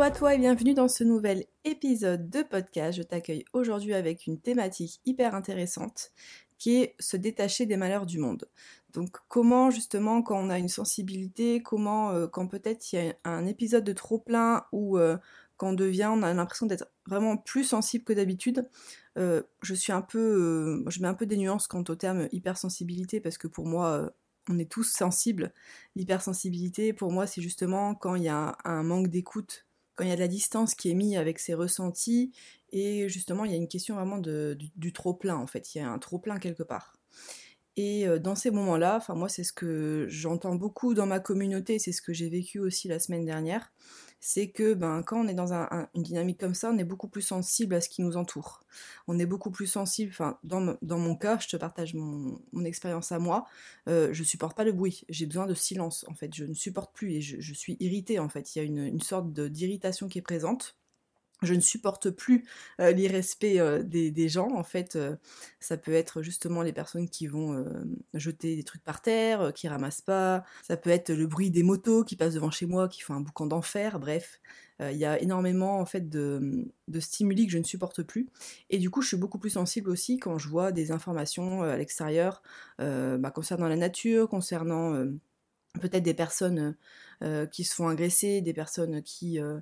Hello à toi et bienvenue dans ce nouvel épisode de podcast. Je t'accueille aujourd'hui avec une thématique hyper intéressante qui est se détacher des malheurs du monde. Donc comment justement quand on a une sensibilité, comment euh, quand peut-être il y a un épisode de trop plein ou euh, quand on devient, on a l'impression d'être vraiment plus sensible que d'habitude. Euh, je suis un peu, je mets un peu des nuances quant au terme hypersensibilité parce que pour moi on est tous sensibles. L'hypersensibilité, pour moi, c'est justement quand il y a un manque d'écoute il y a de la distance qui est mise avec ses ressentis, et justement, il y a une question vraiment de, du, trop-plein, en fait. Il y a un trop-plein quelque part. Et euh, dans ces moments-là, enfin moi c'est ce que j'entends beaucoup dans ma communauté, c'est ce que j'ai vécu aussi la semaine dernière, c'est que ben, quand on est dans une dynamique comme ça, on est beaucoup plus sensible à ce qui nous entoure. On est beaucoup plus sensible, enfin, dans, dans, mon cas, je te partage mon, expérience à moi, euh, je supporte pas le bruit, j'ai besoin de silence, en fait, je ne supporte plus et je, suis irritée, en fait, il y a une, une sorte d'irritation qui est présente je ne supporte plus euh, l'irrespect euh, des, gens. En fait, euh, ça peut être justement les personnes qui vont jeter des trucs par terre, qui ramassent pas. Ça peut être le bruit des motos qui passent devant chez moi, qui font un boucan d'enfer. Bref, il y a énormément en fait de, stimuli que je ne supporte plus. Et du coup, je suis beaucoup plus sensible aussi quand je vois des informations à l'extérieur bah, concernant la nature, concernant peut-être des personnes euh, qui se font agresser, des personnes qui, euh,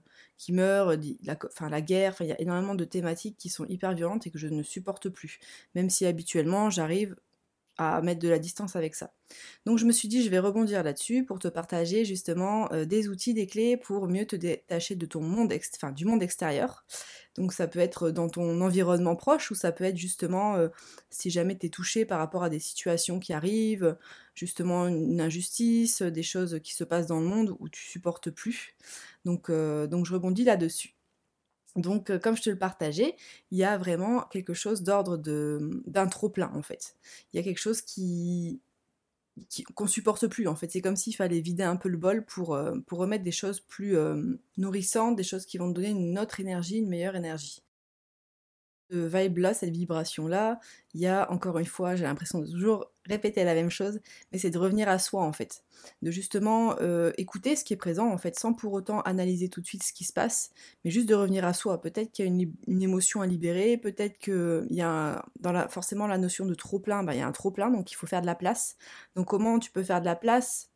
meurent, la, la guerre, il y a énormément de thématiques qui sont hyper violentes et que je ne supporte plus. Même si habituellement j'arrive à mettre de la distance avec ça. Donc je me suis dit je vais rebondir là-dessus pour te partager justement euh, des outils, des clés pour mieux te détacher de ton monde, du monde extérieur. Donc ça peut être dans ton environnement proche ou ça peut être justement euh, si jamais tu es touché par rapport à des situations qui arrivent, justement une injustice, des choses qui se passent dans le monde où tu supportes plus. Donc, euh, donc je rebondis là-dessus. Donc, euh, comme je te le partageais, il y a vraiment quelque chose d'ordre d'un trop-plein, en fait. Il y a quelque chose qui qu'on supporte plus en fait c'est comme s'il fallait vider un peu le bol pour, euh, remettre des choses plus euh, nourrissantes des choses qui vont te donner une autre énergie une meilleure énergie vibe-là, cette vibration-là, il y a encore une fois, j'ai l'impression de toujours répéter la même chose, mais c'est de revenir à soi en fait, de justement euh, écouter ce qui est présent en fait, sans pour autant analyser tout de suite ce qui se passe, mais juste de revenir à soi. Peut-être qu'il y a une, émotion à libérer, peut-être qu'il y a forcément la notion de trop plein, bah, il y a un trop plein, donc il faut faire de la place. Donc comment tu peux faire de la place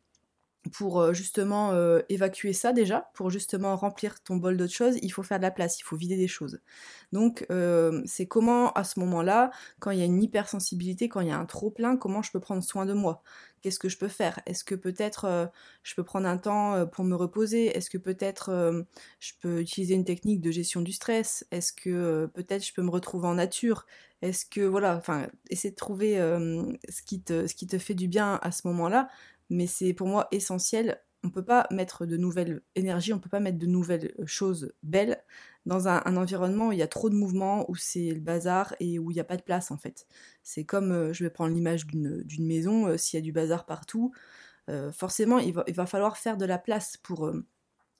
pour euh, justement euh, évacuer ça déjà, pour justement remplir ton bol d'autres choses, il faut faire de la place, il faut vider des choses. Donc euh, c'est comment à ce moment-là, quand il y a une hypersensibilité, quand il y a un trop plein, comment je peux prendre soin de moi? Qu'est-ce que je peux faire? Est-ce que peut-être je peux prendre un temps pour me reposer? Est-ce que peut-être je peux utiliser une technique de gestion du stress? Est-ce que peut-être je peux me retrouver en nature? Est-ce que voilà, enfin, essayer de trouver ce, qui te, ce qui te fait du bien à ce moment-là, mais c'est pour moi essentiel. On ne peut pas mettre de nouvelles énergies, on ne peut pas mettre de nouvelles euh, choses belles dans un, environnement où il y a trop de mouvements, où c'est le bazar et où il n'y a pas de place en fait. C'est comme, euh, je vais prendre l'image d'une maison, euh, s'il y a du bazar partout, forcément il va, il va, falloir faire de la place pour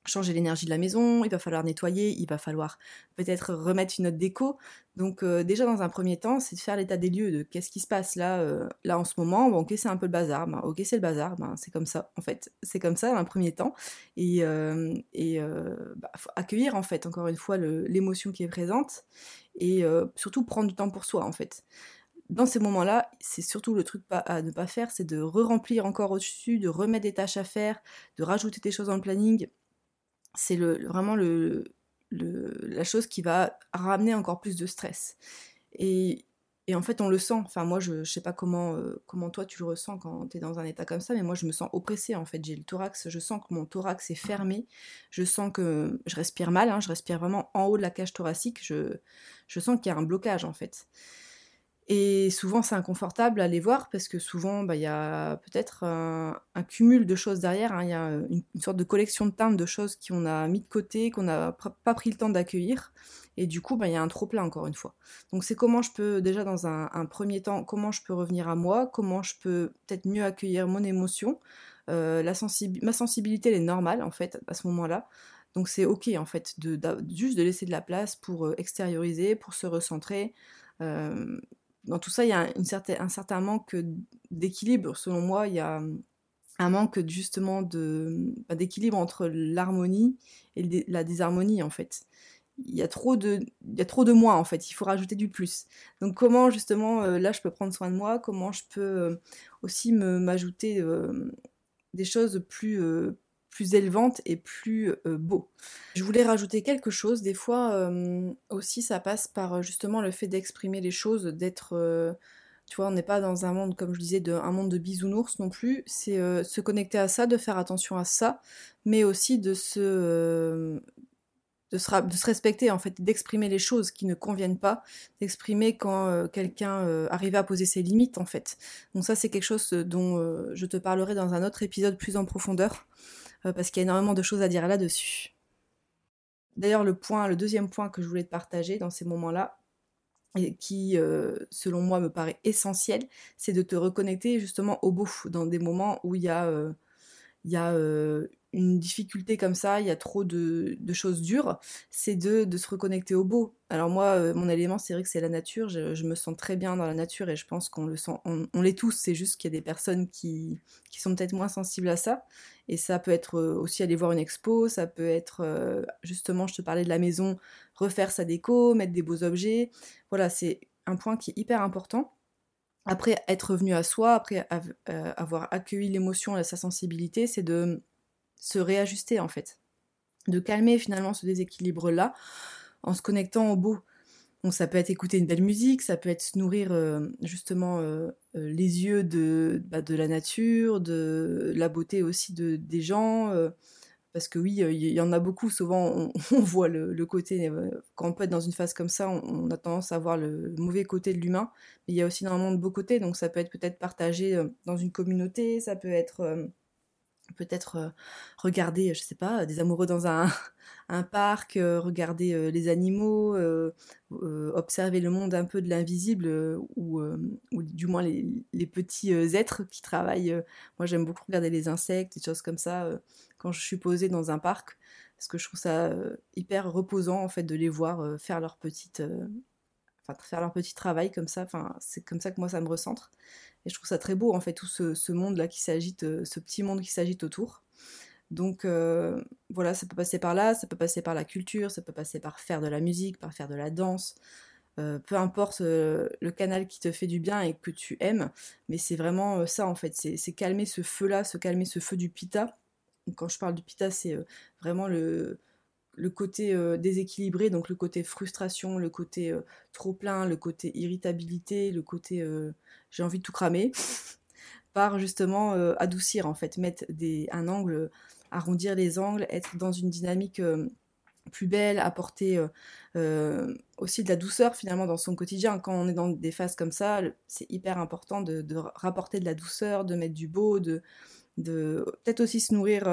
changer l'énergie de la maison, il va falloir nettoyer, il va falloir peut-être remettre une autre déco. Donc euh, déjà dans un premier temps, c'est de faire l'état des lieux de qu'est-ce qui se passe là, euh, là en ce moment. Bon, ok, c'est un peu le bazar. Ben, ok, c'est le bazar. Ben, c'est comme ça. En fait, c'est comme ça dans un premier temps. Et, euh, bah, faut accueillir en fait encore une fois l'émotion qui est présente et surtout prendre du temps pour soi en fait dans ces moments-là, c'est surtout le truc à ne pas faire, c'est de re-remplir encore au-dessus, de remettre des tâches à faire, de rajouter des choses dans le planning c'est le, vraiment le, la chose qui va ramener encore plus de stress. Et, en fait, on le sent. Enfin, moi, je, ne sais pas comment, euh, comment toi tu le ressens quand tu es dans un état comme ça, mais moi, je me sens oppressée. En fait, j'ai le thorax, je sens que mon thorax est fermé. Je sens que je respire mal. Hein, je respire vraiment en haut de la cage thoracique. Je, je sens qu'il y a un blocage, en fait. Et souvent, c'est inconfortable à les voir parce que souvent, bah, il y a peut-être un, cumul de choses derrière. Hein. Il y a une, sorte de collection de teintes de choses qu'on a mis de côté, qu'on n'a pas pris le temps d'accueillir. Et du coup, bah, il y a un trop-plein, encore une fois. Donc, c'est comment je peux, déjà dans un, premier temps, comment je peux revenir à moi, comment je peux peut-être mieux accueillir mon émotion. Euh, la ma sensibilité, elle est normale, en fait, à ce moment-là. Donc, c'est OK, en fait, de, juste de laisser de la place pour euh, extérioriser, pour se recentrer. Euh, dans tout ça, il y a un certain manque d'équilibre, selon moi. Il y a un manque justement bah, d'équilibre entre l'harmonie et la désharmonie, en fait. Il y, a trop de, il moi, en fait. Il faut rajouter du plus. Donc, comment, justement, euh, là, je peux prendre soin de moi? Comment je peux euh, aussi m'ajouter euh, des choses plus, plus élevante et plus euh, beau. Je voulais rajouter quelque chose, des fois euh, aussi ça passe par euh, justement le fait d'exprimer les choses, d'être... tu vois, on n'est pas dans un monde, comme je disais, de, un monde de bisounours non plus. C'est se connecter à ça, de faire attention à ça, mais aussi de se, de se, de se, respecter en fait, d'exprimer les choses qui ne conviennent pas, d'exprimer quand quelqu'un arrive à poser ses limites en fait. Donc ça c'est quelque chose dont je te parlerai dans un autre épisode plus en profondeur. Euh, parce qu'il y a énormément de choses à dire là-dessus. D'ailleurs, le deuxième point que je voulais te partager dans ces moments-là, et qui, euh, selon moi, me paraît essentiel, c'est de te reconnecter justement au beau, dans des moments où il y a, euh, il y a une difficulté comme ça, il y a trop de, choses dures, c'est de, se reconnecter au beau. Alors moi, euh, mon élément, c'est vrai que c'est la nature, je, me sens très bien dans la nature et je pense qu'on le sent, on, l'est tous, c'est juste qu'il y a des personnes qui, sont peut-être moins sensibles à ça. Et ça peut être euh, aussi aller voir une expo, ça peut être, euh, justement, je te parlais de la maison, refaire sa déco, mettre des beaux objets. Voilà, c'est un point qui est hyper important après être revenu à soi, après avoir accueilli l'émotion et sa sensibilité, c'est de se réajuster en fait. De calmer finalement ce déséquilibre-là en se connectant au beau. Ça peut être écouter une belle musique, ça peut être se nourrir euh, justement euh, euh, les yeux de, bah, de la nature, de la beauté aussi de, des gens. parce que oui, il y, en a beaucoup, souvent on, voit le, côté, quand on peut être dans une phase comme ça, on, a tendance à voir le mauvais côté de l'humain, mais il y a aussi énormément de beaux côtés, donc ça peut être peut-être partagé dans une communauté, ça peut être peut-être euh, regarder, je sais pas, des amoureux dans un, parc, euh, regarder euh, les animaux, observer le monde un peu de l'invisible, ou, du moins les, petits êtres qui travaillent. moi, j'aime beaucoup regarder les insectes, des choses comme ça, quand je suis posée dans un parc, parce que je trouve ça hyper reposant, en fait, de les voir faire leur petite... Faire leur petit travail comme ça, enfin, c'est comme ça que moi ça me recentre. Et je trouve ça très beau, en fait, tout ce, monde-là qui s'agite, euh, ce petit monde qui s'agite autour. Donc euh, voilà, ça peut passer par là, ça peut passer par la culture, ça peut passer par faire de la musique, par faire de la danse. Euh, peu importe le canal qui te fait du bien et que tu aimes, mais c'est vraiment ça en fait, c'est calmer ce feu-là, se calmer ce feu du pita. quand je parle du pita, c'est vraiment le, le côté euh, déséquilibré, donc le côté frustration, le côté euh, trop plein, le côté irritabilité, le côté euh, j'ai envie de tout cramer, par justement adoucir en fait, mettre des, un angle, arrondir les angles, être dans une dynamique plus belle, apporter aussi de la douceur finalement dans son quotidien. Quand on est dans des phases comme ça, c'est hyper important de, rapporter de la douceur, de mettre du beau, de peut-être aussi se nourrir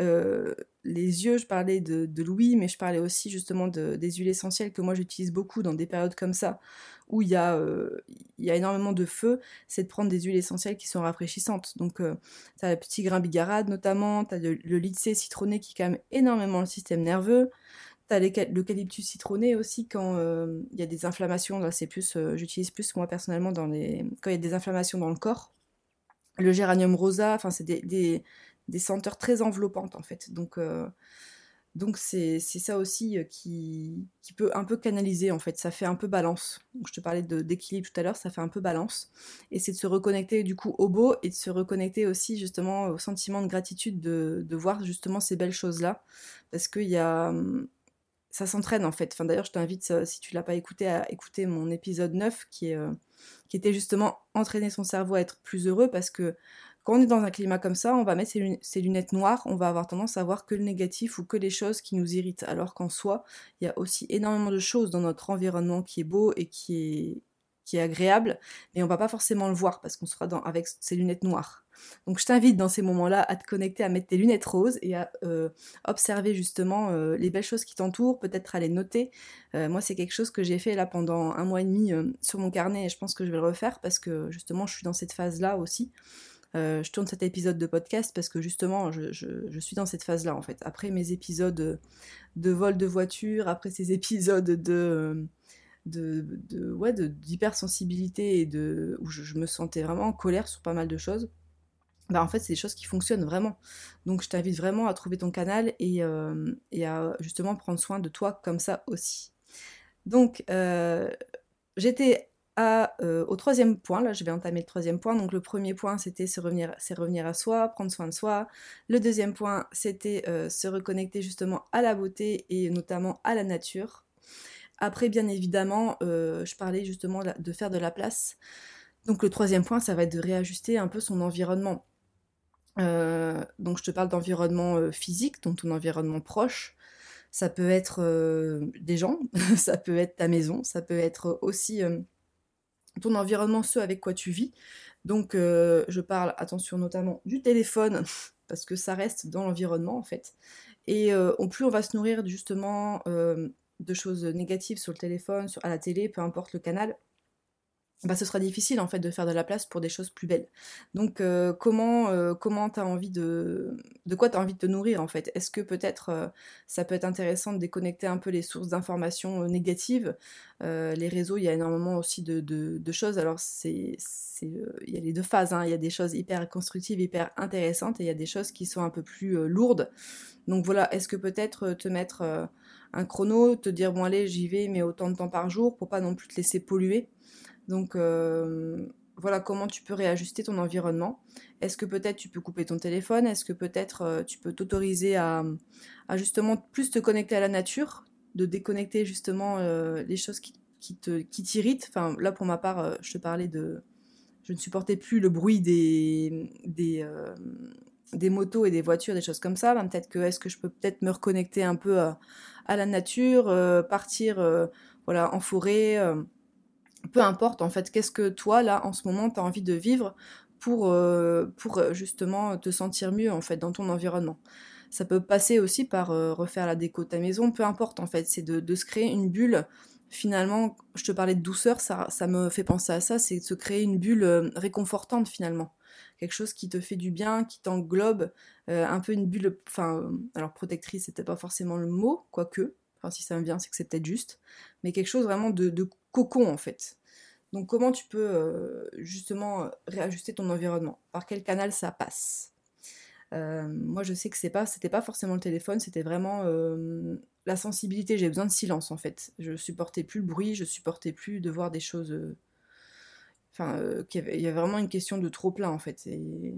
euh, les yeux, je parlais de, Louis, mais je parlais aussi justement de, des huiles essentielles que moi j'utilise beaucoup dans des périodes comme ça, où il y, a, euh, y a énormément de feu, c'est de prendre des huiles essentielles qui sont rafraîchissantes. Donc, euh, tu as le petit grain bigarade notamment, tu as le, le C citronné qui calme énormément le système nerveux, tu as l'eucalyptus citronné aussi quand il y a des inflammations, là c'est plus, j'utilise plus moi personnellement dans les, quand il y a des inflammations dans le corps. Le géranium rosa, enfin c'est des senteurs très enveloppantes en fait. Donc euh, c'est ça aussi euh, qui, peut un peu canaliser en fait, ça fait un peu balance. je te parlais d'équilibre tout à l'heure, ça fait un peu balance. Et c'est de se reconnecter du coup au beau et de se reconnecter aussi justement au sentiment de gratitude de, voir justement ces belles choses-là. Parce qu'il y a... Ça s'entraîne en fait. Enfin, D'ailleurs je t'invite, euh, si tu l'as pas écouté, à écouter mon épisode 9 qui, est, qui était justement entraîner son cerveau à être plus heureux parce que quand on est dans un climat comme ça, on va mettre ses lunettes, noires, on va avoir tendance à voir que le négatif ou que les choses qui nous irritent, alors qu'en soi, il y a aussi énormément de choses dans notre environnement qui est beau et qui est, agréable, mais on va pas forcément le voir parce qu'on sera avec ses lunettes noires. Donc je t'invite dans ces moments-là à te connecter, à mettre tes lunettes roses et à euh, observer justement euh, les belles choses qui t'entourent, peut-être à les noter. Euh, moi c'est quelque chose que j'ai fait là pendant un mois et demi sur mon carnet et je pense que je vais le refaire parce que justement je suis dans cette phase-là aussi. Je tourne cet épisode de podcast parce que justement je, suis dans cette phase-là en fait. Après mes épisodes de vol de voiture, après ces épisodes de de ouais, d'hypersensibilité et de où je, me sentais vraiment en colère sur pas mal de choses. Bah en fait c'est des choses qui fonctionnent vraiment. Donc je t'invite vraiment à trouver ton canal et, euh, à justement prendre soin de toi comme ça aussi. Donc euh, j'étais euh, au troisième point, là je vais entamer le troisième point. Donc le premier point c'était se revenir, c'est revenir à soi, prendre soin de soi. Le deuxième point c'était se reconnecter justement à la beauté et notamment à la nature. Après, bien évidemment, euh, je parlais justement de faire de la place. Donc le troisième point, ça va être de réajuster un peu son environnement. Euh, donc je te parle d'environnement euh, physique, donc ton environnement proche. Ça peut être des gens, ça peut être ta maison, ça peut être aussi ton environnement, ce avec quoi tu vis. Donc je parle, attention notamment du téléphone, parce que ça reste dans l'environnement en fait. Et plus on va se nourrir justement de choses négatives sur le téléphone, à la télé, peu importe le canal, bah, ce sera difficile en fait de faire de la place pour des choses plus belles. Donc euh, comment euh, comment t'as envie de de quoi t'as envie de te nourrir en fait? Est-ce que peut-être euh, ça peut être intéressant de déconnecter un peu les sources d'informations négatives? Les réseaux, il y a énormément aussi de, de, choses. Alors c'est il y a les deux phases. Hein. Il y a des choses hyper constructives, hyper intéressantes, et il y a des choses qui sont un peu plus lourdes. Donc voilà, est-ce que peut-être te mettre un chrono, te dire bon allez j'y vais mais autant de temps par jour pour pas non plus te laisser polluer? Donc euh, voilà comment tu peux réajuster ton environnement. Est-ce que peut-être tu peux couper ton téléphone? Est-ce que peut-être euh, tu peux t'autoriser à, justement plus te connecter à la nature, de déconnecter justement euh, les choses qui, te, qui t'irritent? Enfin là pour ma part, je te parlais de... Je ne supportais plus le bruit des, des, motos et des voitures, des choses comme ça. Ben, peut-être que est-ce que je peux peut-être me reconnecter un peu à, à la nature, partir voilà en forêt peu importe en fait, qu'est-ce que toi là en ce moment tu as envie de vivre pour, euh, pour euh, justement te sentir mieux en fait dans ton environnement. Ça peut passer aussi par euh, refaire la déco de ta maison, peu importe en fait, c'est de, se créer une bulle. Finalement, je te parlais de douceur, ça, ça me fait penser à ça, c'est de se créer une bulle réconfortante finalement. Quelque chose qui te fait du bien, qui t'englobe, un peu une bulle, enfin, alors protectrice, c'était pas forcément le mot, quoique, enfin si ça me vient, c'est que c'est peut-être juste, mais quelque chose vraiment de, de cocon en fait. Donc comment tu peux euh, justement réajuster ton environnement? Par quel canal ça passe? Euh, Moi je sais que c'est pas, c'était pas forcément le téléphone, c'était vraiment euh, la sensibilité. J'ai besoin de silence en fait. Je supportais plus le bruit, je supportais plus de voir des choses. Il y, avait vraiment une question de trop plein en fait. Et,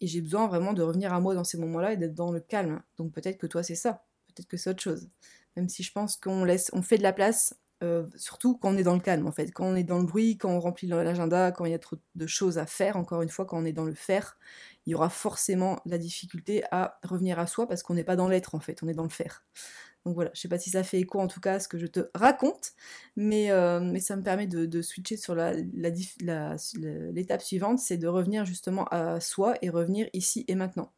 et j'ai besoin vraiment de revenir à moi dans ces moments-là et d'être dans le calme. Donc peut-être que toi c'est ça, peut-être que c'est autre chose. Même si je pense qu'on laisse, on fait de la place euh, surtout quand on est dans le calme en fait, quand on est dans le bruit, quand on remplit l'agenda, quand il y a trop de choses à faire, encore une fois, quand on est dans le faire, il y aura forcément la difficulté à revenir à soi parce qu'on n'est pas dans l'être en fait, on est dans le faire. Donc voilà, je sais pas si ça fait écho en tout cas à ce que je te raconte, mais, euh, ça me permet de, switcher sur l'étape suivante, c'est de revenir justement à soi et revenir ici et maintenant.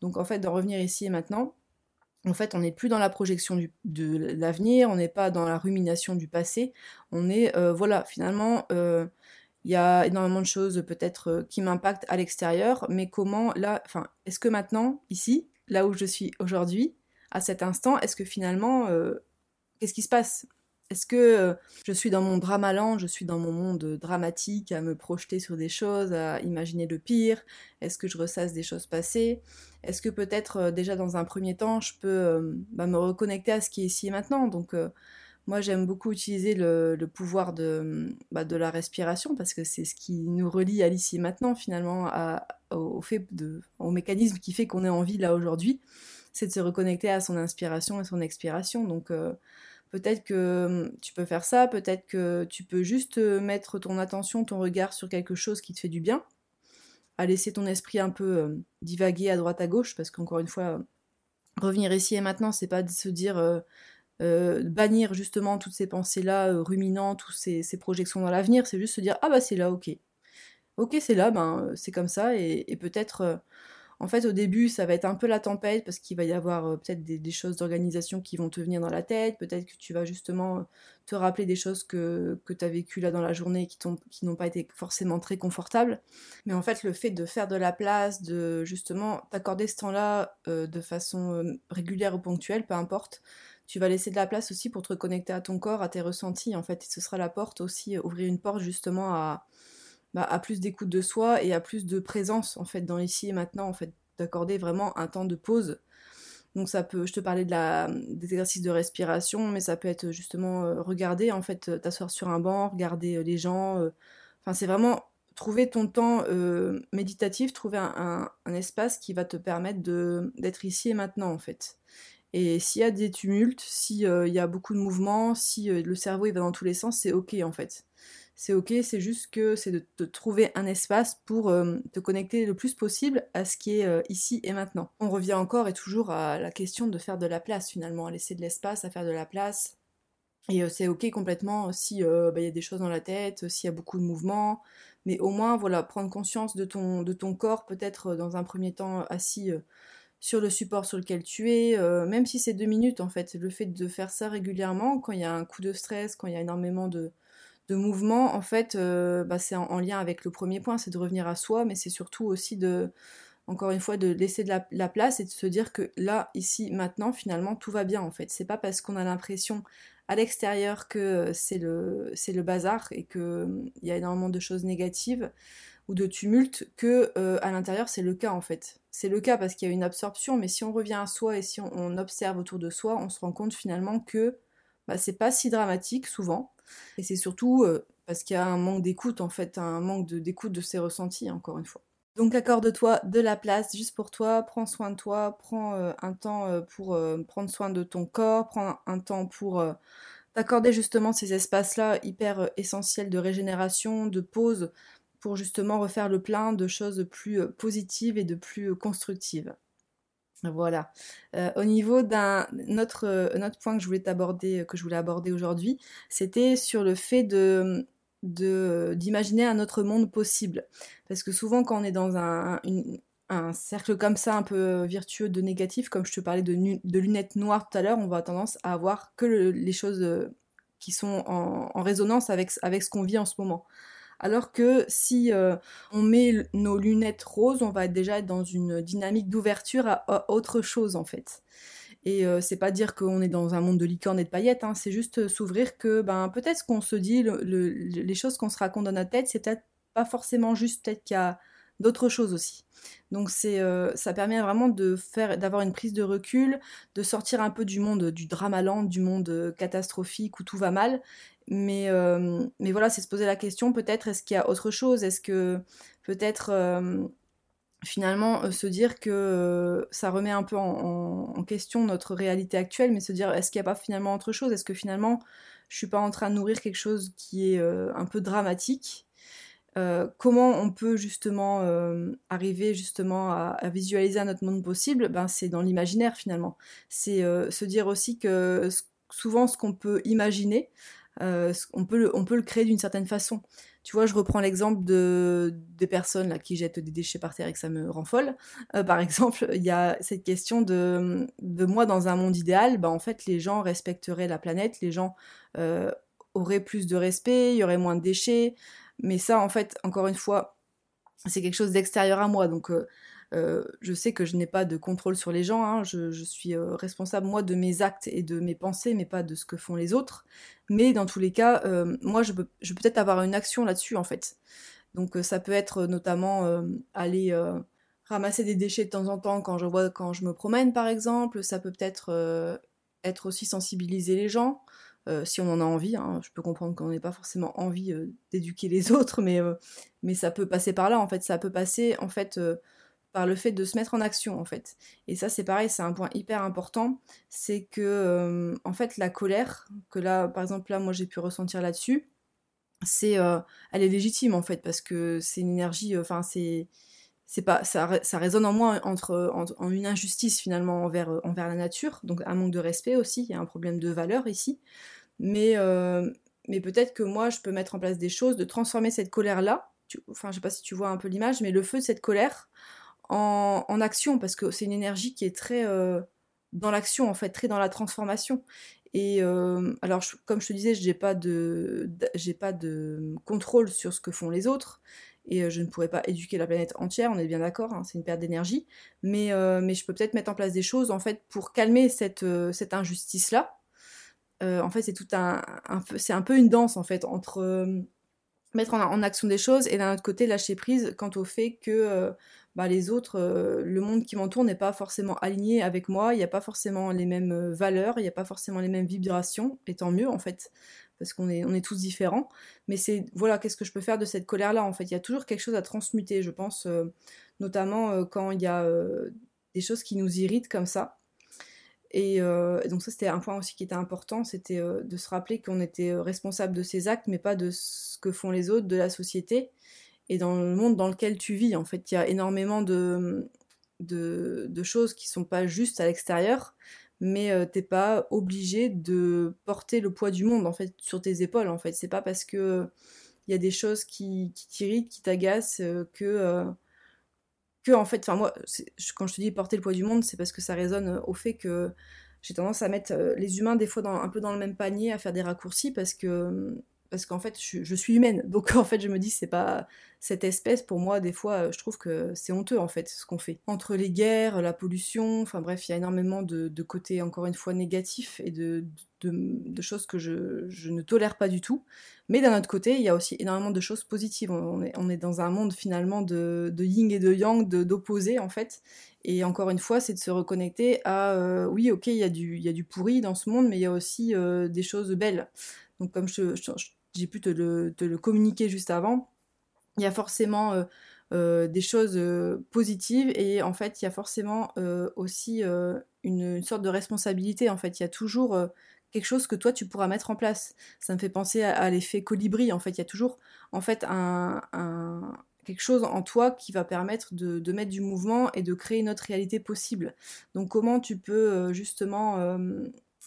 Donc en fait, de revenir ici et maintenant, en fait, on n'est plus dans la projection de l'avenir, on n'est pas dans la rumination du passé. On est, euh, voilà, finalement, euh, il y a énormément de choses peut-être euh, qui m'impactent à l'extérieur, mais comment, là, enfin, est-ce que maintenant, ici, là où je suis aujourd'hui, à cet instant, est-ce que finalement, qu'est-ce qui se passe? Est-ce que euh, je suis dans mon dramaland, je suis dans mon monde dramatique, à me projeter sur des choses, à imaginer le pire? Est-ce que je ressasse des choses passées? Est-ce que peut-être euh, déjà dans un premier temps, je peux euh, bah, me reconnecter à ce qui est ici et maintenant? Donc moi j'aime beaucoup utiliser le, pouvoir bah, de, la respiration parce que c'est ce qui nous relie à l'ici et maintenant finalement au mécanisme qui fait qu'on est en vie là aujourd'hui, c'est de se reconnecter à son inspiration et son expiration. Donc Peut-être que hum, tu peux faire ça, peut-être que tu peux juste euh, mettre ton attention, ton regard sur quelque chose qui te fait du bien, à laisser ton esprit un peu euh, divaguer à droite à gauche, parce qu'encore une fois, revenir ici et maintenant, c'est pas de se dire euh, bannir justement toutes ces pensées-là ruminantes, toutes ces, ces, projections dans l'avenir, c'est juste se dire ah bah c'est là, ok. Ok, c'est là, ben c'est comme ça, et peut-être en fait, au début, ça va être un peu la tempête parce qu'il va y avoir euh, peut-être des, choses d'organisation qui vont te venir dans la tête. Peut-être que tu vas justement euh, te rappeler des choses que, que tu as vécues là dans la journée qui, n'ont pas été forcément très confortables. Mais en fait, le fait de faire de la place, de justement t'accorder ce temps-là euh, de façon régulière ou ponctuelle, peu importe, tu vas laisser de la place aussi pour te reconnecter à ton corps, à tes ressentis. En fait, ce sera la porte aussi, ouvrir une porte justement à bah, à plus d'écoute de soi et à plus de présence en fait dans l'ici et maintenant en fait d'accorder vraiment un temps de pause. Donc ça peut, je te parlais de la, des exercices de respiration, mais ça peut être justement euh, regarder en fait, euh, t'asseoir sur un banc, regarder euh, les gens. C'est vraiment trouver ton temps méditatif, trouver un, espace qui va te permettre d'être ici et maintenant en fait. Et s'il y a des tumultes, s'il y a beaucoup de mouvements, si le cerveau il va dans tous les sens, c'est ok en fait c'est ok, c'est juste que c'est de, trouver un espace pour euh, te connecter le plus possible à ce qui est euh, ici et maintenant. On revient encore et toujours à la question de faire de la place finalement, à laisser de l'espace, à faire de la place. Et euh, c'est ok complètement si bah, il y a des choses dans la tête, s'il y a beaucoup de mouvements, mais au moins voilà, prendre conscience de ton, de ton corps, peut-être dans un premier temps assis sur le support sur lequel tu es, même si c'est deux minutes en fait, le fait de faire ça régulièrement, quand il y a un coup de stress, quand il y a énormément de, de mouvement, en fait, euh, bah, c'est en, lien avec le premier point, c'est de revenir à soi, mais c'est surtout aussi de, encore une fois, de laisser de la, place et de se dire que là, ici, maintenant, finalement, tout va bien, en fait. C'est pas parce qu'on a l'impression à l'extérieur que c'est le, bazar et qu'il hum, y a énormément de choses négatives ou de tumultes que euh, à l'intérieur c'est le cas en fait. C'est le cas parce qu'il y a une absorption, mais si on revient à soi et si on, observe autour de soi, on se rend compte finalement que bah, c'est pas si dramatique souvent et c'est surtout euh, parce qu'il y a un manque d'écoute, en fait, un manque d'écoute de, ses ressentis, encore une fois. Donc accorde-toi de la place juste pour toi, prends soin de toi, prends euh, un temps euh, pour prendre soin de ton corps, prends un temps pour t'accorder justement ces espaces-là hyper essentiels de régénération, de pause, pour justement refaire le plein de choses plus positives et de plus constructives. Voilà. Euh, au niveau d'un autre, euh, point que je voulais aborder, que je voulais aborder aujourd'hui, c'était sur le fait de d'imaginer un autre monde possible. Parce que souvent, quand on est dans un, cercle comme ça, un peu virtueux de négatif, comme je te parlais de, lunettes noires tout à l'heure, on va tendance à avoir que les choses euh, qui sont en, résonance avec ce qu'on vit en ce moment. Alors que si euh, on met nos lunettes roses, on va déjà être dans une dynamique d'ouverture à, autre chose en fait. Et euh, c'est pas dire qu'on est dans un monde de licornes et de paillettes, hein, c'est juste s'ouvrir que ben peut-être qu'on se dit, les choses qu'on se raconte dans notre tête, c'est peut-être pas forcément juste, peut-être qu'il y a d'autres choses aussi. Donc c'est, euh, ça permet vraiment de faire, d'avoir une prise de recul, de sortir un peu du monde du dramaland, du monde catastrophique où tout va mal, mais, euh, mais voilà, c'est se poser la question peut-être est-ce qu'il y a autre chose? Est-ce que peut-être euh, finalement euh, se dire que ça remet un peu en, question notre réalité actuelle, mais se dire est-ce qu'il n'y a pas finalement autre chose? Est-ce que finalement je suis pas en train de nourrir quelque chose qui est un peu dramatique? Comment on peut justement arriver justement à, visualiser un autre monde possible? Ben, C'est dans l'imaginaire finalement. C'est se dire aussi que souvent ce qu'on peut imaginer, euh, on, peut le, on peut le créer d'une certaine façon. Tu vois, je reprends l'exemple de, des personnes là, qui jettent des déchets par terre et que ça me rend folle. Euh, par exemple, il y a cette question de, de moi dans un monde idéal, bah, en fait, les gens respecteraient la planète, les gens euh, auraient plus de respect, il y aurait moins de déchets. Mais ça, en fait, encore une fois, c'est quelque chose d'extérieur à moi. Donc, euh, je sais que je n'ai pas de contrôle sur les gens, hein. je, suis euh, responsable moi de mes actes et de mes pensées, mais pas de ce que font les autres. Mais dans tous les cas, euh, moi je peux, peut-être avoir une action là-dessus en fait. Donc ça peut être notamment aller ramasser des déchets de temps en temps quand je vois quand je me promène par exemple. Ça peut peut-être être aussi sensibiliser les gens. si on en a envie, hein. je peux comprendre qu'on n'ait pas forcément envie d'éduquer les autres, mais, mais ça peut passer par là en fait, ça peut passer en fait par le fait de se mettre en action en fait. Et ça c'est pareil, c'est un point hyper important, c'est que euh, en fait la colère que là par exemple là moi j'ai pu ressentir là-dessus, c'est euh, elle est légitime en fait parce que c'est une énergie, euh, enfin c'est c'est pas ça, ça, résonne en moi entre, en, une injustice finalement envers, envers la nature, donc un manque de respect aussi, il y a un problème de valeur ici. Mais, mais peut-être que moi je peux mettre en place des choses, de transformer cette colère-là, enfin je sais pas si tu vois un peu l'image, mais le feu de cette colère en, action, parce que c'est une énergie qui est très dans l'action en fait, très dans la transformation. Et alors, comme je te disais, j'ai pas de, j'ai pas de contrôle sur ce que font les autres, et je ne pourrais pas éduquer la planète entière. On est bien d'accord, hein, c'est une perte d'énergie, mais mais je peux peut-être mettre en place des choses en fait pour calmer cette cette injustice là. en fait, c'est tout un, c'est un peu une danse en fait entre mettre en, action des choses et d'un autre côté lâcher prise quant au fait que bah, les autres, euh, le monde qui m'entoure n'est pas forcément aligné avec moi, il n'y a pas forcément les mêmes euh, valeurs, il n'y a pas forcément les mêmes vibrations, et tant mieux en fait, parce qu'on est, on est tous différents. Mais c'est, voilà, qu'est-ce que je peux faire de cette colère-là en fait? Il y a toujours quelque chose à transmuter, je pense, euh, notamment quand il y a des choses qui nous irritent comme ça. Et, donc ça, c'était un point aussi qui était important, c'était de se rappeler qu'on était responsable de ses actes, mais pas de ce que font les autres, de la société et dans le monde dans lequel tu vis. En fait, il y a énormément de, choses qui sont pas justes à l'extérieur, mais euh, t'es pas obligé de porter le poids du monde en fait sur tes épaules. En fait, c'est pas parce que il y a des choses qui, t'irritent, qui t'agacent, euh, que euh, que en fait, enfin moi, quand je te dis porter le poids du monde, c'est parce que ça résonne au fait que j'ai tendance à mettre les humains des fois un peu dans le même panier, à faire des raccourcis parce que parce qu'en fait je, suis humaine. Donc en fait je me dis c'est pas cette espèce pour moi des fois je trouve que c'est honteux en fait ce qu'on fait. Entre les guerres la pollution enfin bref il y a énormément de, côtés encore une fois négatifs et de, choses que je, ne tolère pas du tout. Mais d'un autre côté il y a aussi énormément de choses positives. On est, on est dans un monde finalement de, yin et de yang d'opposés en fait. Et encore une fois, c'est de se reconnecter à euh, oui, ok, il y, a du, y a du pourri dans ce monde, mais il y a aussi euh, des choses belles. Donc, comme j'ai pu te le, communiquer juste avant, il y a forcément euh, euh, des choses euh, positives et en fait il y a forcément aussi une, sorte de responsabilité. En fait, il y a toujours quelque chose que toi tu pourras mettre en place. Ça me fait penser à, l'effet colibri. En fait, il y a toujours en fait quelque chose en toi qui va permettre de, de, mettre du mouvement et de créer une autre réalité possible. Donc comment tu peux justement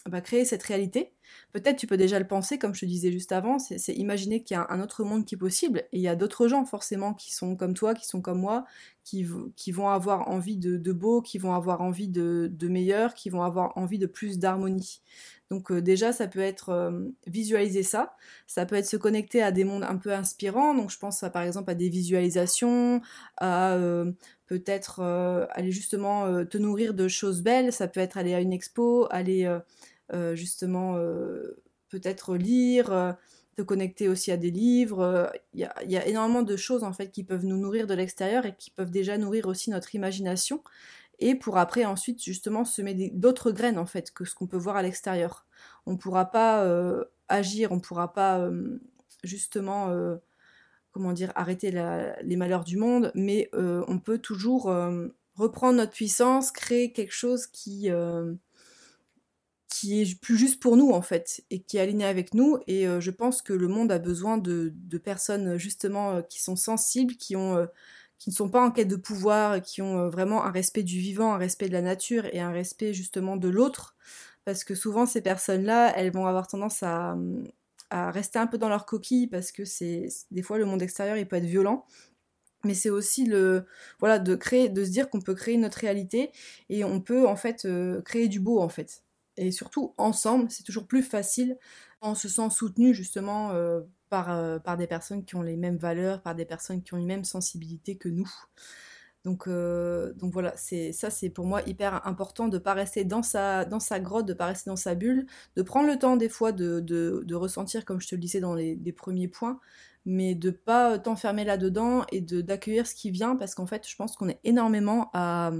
bah, créer cette réalité. Peut-être tu peux déjà le penser, comme je te disais juste avant, c'est imaginer qu'il y a un autre monde qui est possible, et il y a d'autres gens forcément qui sont comme toi, qui sont comme moi, qui, qui vont avoir envie de, beau, qui vont avoir envie de, meilleur, qui vont avoir envie de plus d'harmonie. Donc euh, déjà, ça peut être euh, visualiser ça, ça peut être se connecter à des mondes un peu inspirants, donc je pense par exemple à des visualisations, à euh, peut-être aller justement te nourrir de choses belles, ça peut être aller à une expo, aller justement euh, peut-être lire, euh, te connecter aussi à des livres. Il y, a, énormément de choses en fait qui peuvent nous nourrir de l'extérieur et qui peuvent déjà nourrir aussi notre imagination. Et pour après ensuite justement semer d'autres graines en fait que ce qu'on peut voir à l'extérieur. On ne pourra pas agir, on ne pourra pas justement comment dire, arrêter les malheurs du monde, mais on peut toujours reprendre notre puissance, créer quelque chose qui, qui est plus juste pour nous en fait et qui est aligné avec nous et euh, je pense que le monde a besoin de, personnes justement euh, qui sont sensibles qui ont euh, qui ne sont pas en quête de pouvoir qui ont vraiment un respect du vivant un respect de la nature et un respect justement de l'autre parce que souvent ces personnes là elles vont avoir tendance à, à rester un peu dans leur coquille parce que c'est des fois le monde extérieur il peut être violent. Mais c'est aussi le voilà de créer de se dire qu'on peut créer notre réalité et on peut en fait créer du beau en fait et surtout ensemble, c'est toujours plus facile. On se sent soutenu justement euh, par, euh, par des personnes qui ont les mêmes valeurs, par des personnes qui ont les mêmes sensibilités que nous. Donc, euh, donc voilà, c'est ça c'est pour moi hyper important de ne pas rester dans sa, dans sa grotte, de ne pas rester dans sa bulle, de prendre le temps des fois de, de, ressentir, comme je te le disais dans les, premiers points, mais de pas t'enfermer là-dedans et d'accueillir ce qui vient, parce qu'en fait je pense qu'on est énormément à,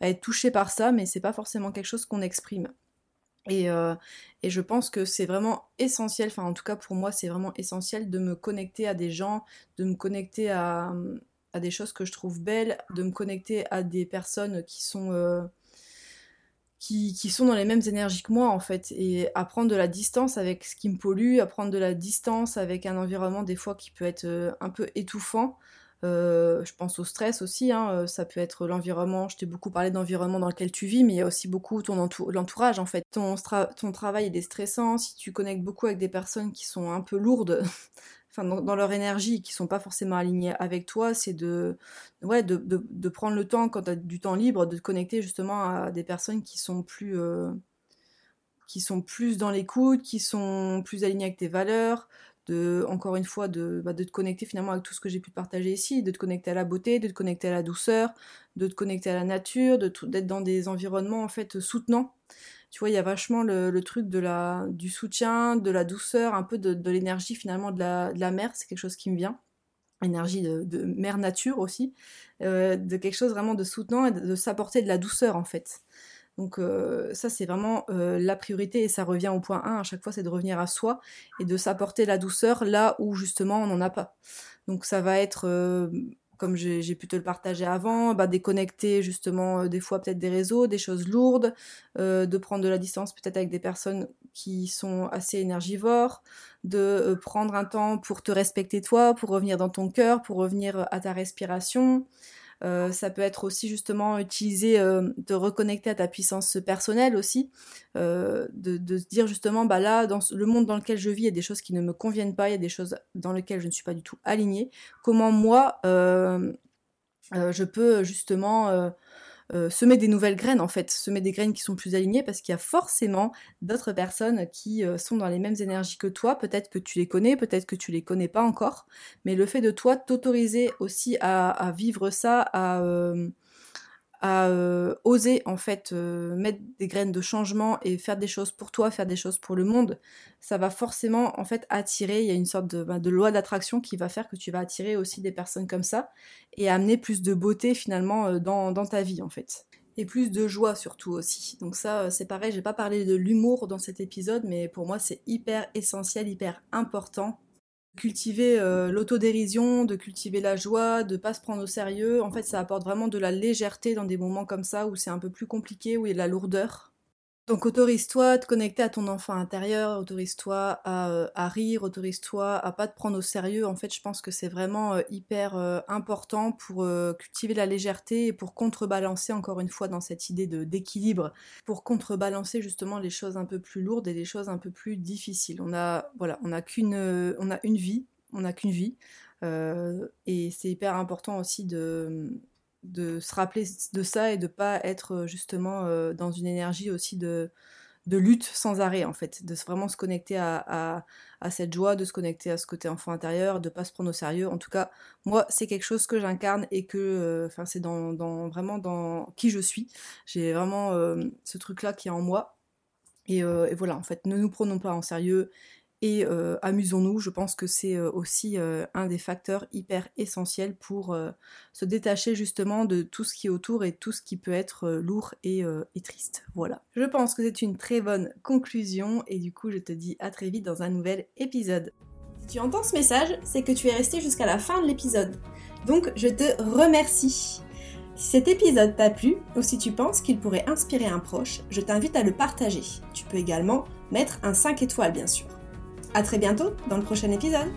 à être touché par ça, mais c'est pas forcément quelque chose qu'on exprime. Euh, et, je pense que c'est vraiment essentiel, enfin en tout cas pour moi c'est vraiment essentiel de me connecter à des gens, de me connecter à, des choses que je trouve belles, de me connecter à des personnes qui sont, euh, qui, sont dans les mêmes énergies que moi en fait, et à prendre de la distance avec ce qui me pollue, à prendre de la distance avec un environnement des fois qui peut être euh, un peu étouffant. Je pense au stress aussi, hein, ça peut être l'environnement, je t'ai beaucoup parlé d'environnement dans lequel tu vis, mais il y a aussi beaucoup ton l'entourage en fait. Ton, travail est stressant, si tu connectes beaucoup avec des personnes qui sont un peu lourdes, dans, leur énergie, qui sont pas forcément alignés avec toi, c'est de, ouais, de, prendre le temps, quand tu as du temps libre, de te connecter justement à des personnes qui sont plus, euh, qui sont plus dans l'écoute, qui sont plus alignées avec tes valeurs, de, encore une fois, de, bah, de te connecter finalement avec tout ce que j'ai pu partager ici, de te connecter à la beauté, de te connecter à la douceur, de te connecter à la nature, d'être dans des environnements en fait soutenants tu vois, il y a vachement le, truc de la, du soutien, de la douceur, un peu de, l'énergie finalement de la, de la mer, c'est quelque chose qui me vient. Énergie de, de mère nature aussi, euh, de quelque chose vraiment de soutenant et de, s'apporter de la douceur en fait. Donc ça c'est vraiment la priorité et ça revient au point 1 à chaque fois, c'est de revenir à soi et de s'apporter la douceur là où justement on n'en a pas. Donc ça va être comme j'ai pu te le partager avant, bah, déconnecter justement des fois peut-être des réseaux, des choses lourdes, de prendre de la distance peut-être avec des personnes qui sont assez énergivores, de prendre un temps pour te respecter toi, pour revenir dans ton cœur, pour revenir à ta respiration, euh, ça peut être aussi justement utiliser, euh, de reconnecter à ta puissance personnelle aussi, euh, de, se dire justement, bah là, dans le monde dans lequel je vis, il y a des choses qui ne me conviennent pas, il y a des choses dans lesquelles je ne suis pas du tout alignée. Comment moi, je peux justement euh, semer des nouvelles graines en fait, semer des graines qui sont plus alignées parce qu'il y a forcément d'autres personnes qui euh, sont dans les mêmes énergies que toi. Peut-être que tu les connais, peut-être que tu les connais pas encore, mais le fait de toi t'autoriser aussi à, vivre ça, à, euh, euh, oser en fait euh, mettre des graines de changement et faire des choses pour toi, faire des choses pour le monde, ça va forcément en fait attirer, il y a une sorte de, bah, loi d'attraction qui va faire que tu vas attirer aussi des personnes comme ça et amener plus de beauté finalement euh, dans, dans ta vie en fait. Et plus de joie surtout aussi. Donc ça c'est pareil, j'ai pas parlé de l'humour dans cet épisode, mais pour moi c'est hyper essentiel, hyper important cultiver euh, l'autodérision, de cultiver la joie, de pas se prendre au sérieux. En fait, ça apporte vraiment de la légèreté dans des moments comme ça où c'est un peu plus compliqué, où il y a de la lourdeur. Donc autorise-toi à te connecter à ton enfant intérieur, autorise-toi à, euh, à, rire, autorise-toi à pas te prendre au sérieux. En fait, je pense que c'est vraiment euh, hyper euh, important pour cultiver la légèreté et pour contrebalancer encore une fois dans cette idée d'équilibre, pour contrebalancer justement les choses un peu plus lourdes et les choses un peu plus difficiles. On a voilà, on a qu'une on a une vie, on n'a qu'une vie. et c'est hyper important aussi de de se rappeler de ça et de pas être euh, justement euh, dans une énergie aussi de, de lutte sans arrêt en fait, de vraiment se connecter à, à, cette joie, de se connecter à ce côté enfant intérieur, de pas se prendre au sérieux. En tout cas, moi, c'est quelque chose que j'incarne et que, euh, enfin, c'est dans, vraiment dans qui je suis. J'ai vraiment ce truc-là qui est en moi. Et, et, voilà, en fait, ne nous prenons pas en sérieux et euh, amusons-nous, je pense que c'est euh, aussi euh, un des facteurs hyper essentiels pour se détacher justement de tout ce qui est autour et tout ce qui peut être lourd et, et, triste. Voilà. Je pense que c'est une très bonne conclusion et du coup je te dis à très vite dans un nouvel épisode. Si tu entends ce message, c'est que tu es resté jusqu'à la fin de l'épisode. Donc je te remercie. Si cet épisode t'a plu ou si tu penses qu'il pourrait inspirer un proche, je t'invite à le partager. Tu peux également mettre un 5 étoiles bien sûr. A très bientôt dans le prochain épisode